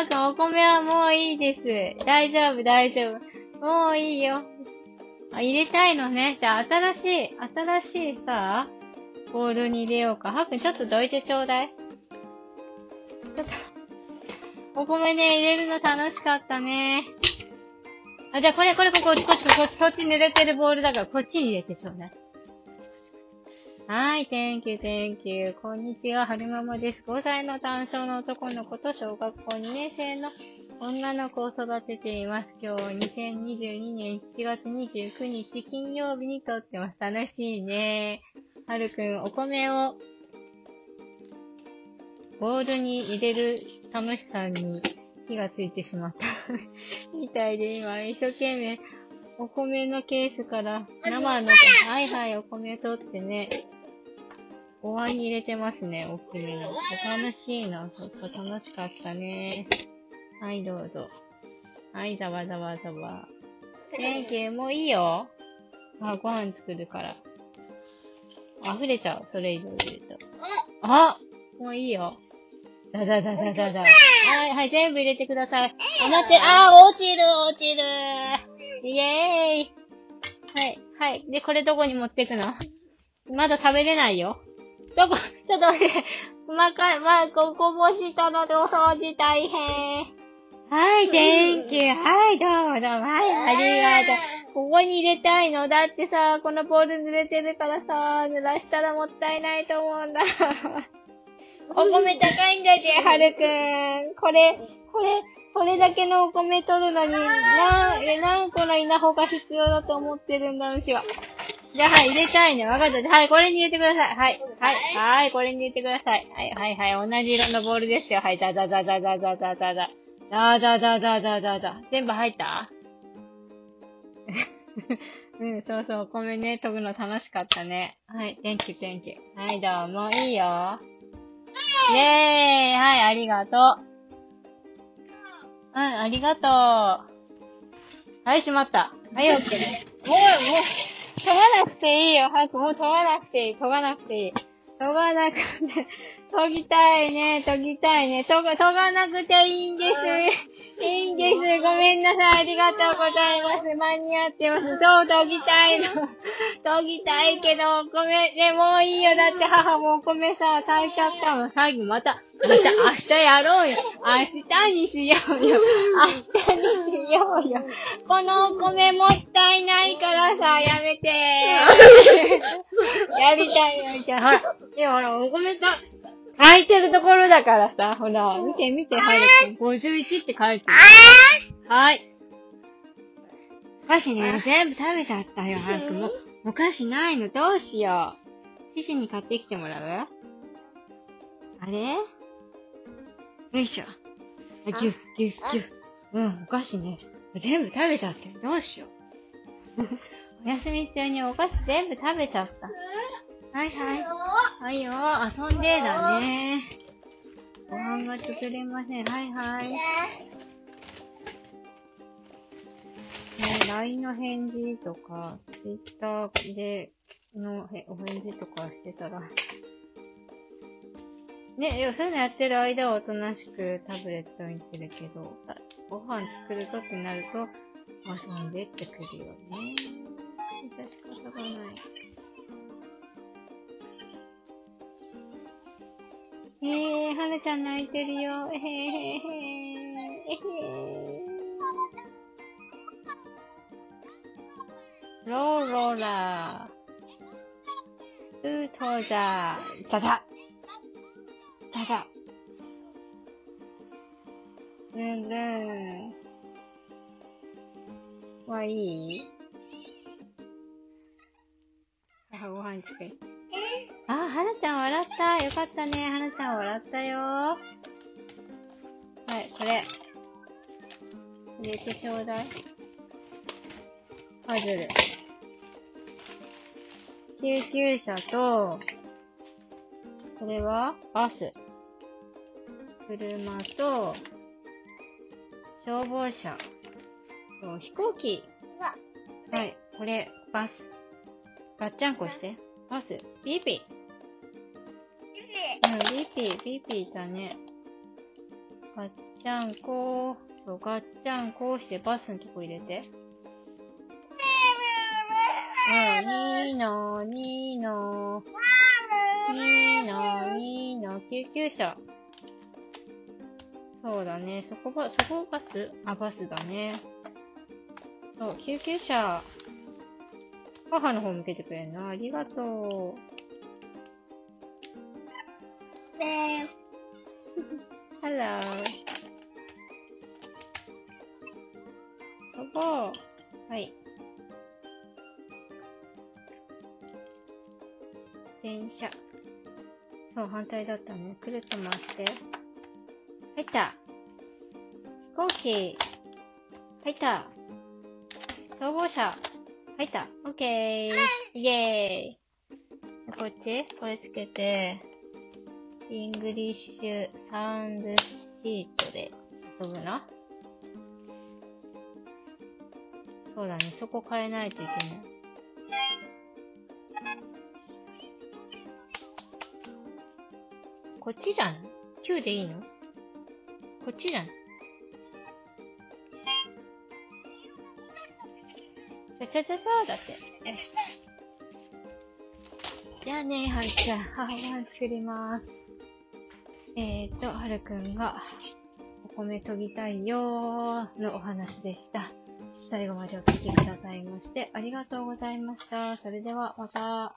あとお米はもういいです。大丈夫、大丈夫。もういいよ。あ、入れたいのね。じゃあ、新しい、新しいさ、ボールに入れようか。はっくん、ちょっとどいてちょうだい。ちょっと、お米ね、入れるの楽しかったね。あ、じゃあこれ、これ、ここ、こっち、こっち、こっち、そっち濡れてるボールだから、こっちに入れてちょうだい。はい、thank you, thank you. こんにちは、はるままです。5歳の単勝の男の子と小学校2年生の女の子を育てています。今日2022年7月29日金曜日に撮ってます。楽しいね。はるくん、お米をボウルに入れる楽しさに火がついてしまった みたいで今一生懸命お米のケースから生の、はいはい、お米取ってね、お椀に入れてますね、大きめの。楽しいな、ちょっと楽しかったね。はい、どうぞ。はい、ざわざわざわ。Thank you, もういいよ。あ、ご飯作るから。溢れちゃう、それ以上入れると。あもういいよ。だだだだだだ。はい、はい、全部入れてください。あ、待って、あー、落ちる、落ちる。イェーイ。はい、はい。で、これどこに持ってくの？まだ食べれないよ。どこ、ちょっと待って。細かい、まあ、ここぼしたのでお掃除大変。はい、Thank you. はい、どうぞ。はい、ありがとう。ここに入れたいの。だってさ、このボール濡れてるからさ、濡らしたらもったいないと思うんだ。お米高いんだぜ、はるくん。これ、これ、これだけのお米取るのに、何、何個の稲穂が必要だと思ってるんだ、牛は。じゃあ、はい、入れたいね。わかった。はい、これに入れてください。はい。はい。はい、これに入れてください。はい、はい、はい。同じ色のボールですよ。はい、ザザザザザザザザザ。ザザザザザザザ。全部入った？うん、そうそう。お米ね、研ぐの楽しかったね。はい、thank you, thank you. はい、どうも。いいよ。イェーイはい、ありがとう。うん、ありがとう。はい、しまった。はい、オッケー。もう、もう、研がなくていいよ。早く、もう研がなくていい。研がなくていい。研がなくて、研ぎたいね、研ぎたいね。研が、研がなくていいんです。いいんです。ごめんなさい。ありがとうございます。間に合ってます。そう、研ぎたいの。研ぎたいけど、お米、でもいいよ。だって母もお米さ、炊いちゃったもん。最後また、また明日やろうよ。明日にしようよ。明日にしようよ。このお米もったいないからさ、やめて。やりたいよ、じゃあ。ほら、でもほら、お米さ、空いてるところだからさ、ほら、見て見て、はるくん。51って書いてる。はい。お菓子ね、全部食べちゃったよ、はるくん。もう、お菓子ないの、どうしよう。シシに買ってきてもらう？あれ？よいしょ。ぎゅっ、ぎゅっ、ぎゅっ。うん、お菓子ね。全部食べちゃってどうしよう。お休み中にお菓子全部食べちゃった。はいはい。はいよ、遊んでだね。ご飯が作れません。はいはい。ね、LINE の返事とか、Twitter でのお返事とかしてたら、ね、そういうのやってる間はおとなしくタブレット見てるけど、ご飯作るとってなると、遊んでってくるよね。致し方がない。えー、はるちゃん泣いてるよ。えへへへ。えへへローローラー。うとだ。ザザ。ザザ。ルンルン。はいい？あ、ご飯作る。あ、はなちゃん笑った。よかったね。はなちゃん笑ったよ。はい、これ。入れてちょうだい。パズル。救急車と、これはバス。車と、消防車。と、飛行機。はい、これ、バス。ガッチャンコして。バス。ピーピー。ん、ビピー、ビピーだね。ガッちゃんこう、そう、ガッチャンこうしてバスのとこ入れて。うん、いいの、いいの。いいの、いいの、救急車。そうだね。そこば、そこバス？あ、バスだね。そう、救急車。母の方向けてくれるな。ありがとう。Hello. そこ。はい。電車。そう、反対だったね。くるっと回して。入った。飛行機。入った。消防車。入った。オッケー。イェーイ。こっち？これつけて、 English sound sheet で遊ぶな。そうだね。そこ変えないといけない。こっちじゃん ?9 でいいの？こっちじゃん。ちゃちゃちゃちゃだって。よし。じゃあね、はるちゃん、母ご飯作ります。えーと、はるくんが、お米研ぎたいよーのお話でした。最後までお聴きくださいまして、ありがとうございました。それでは、また。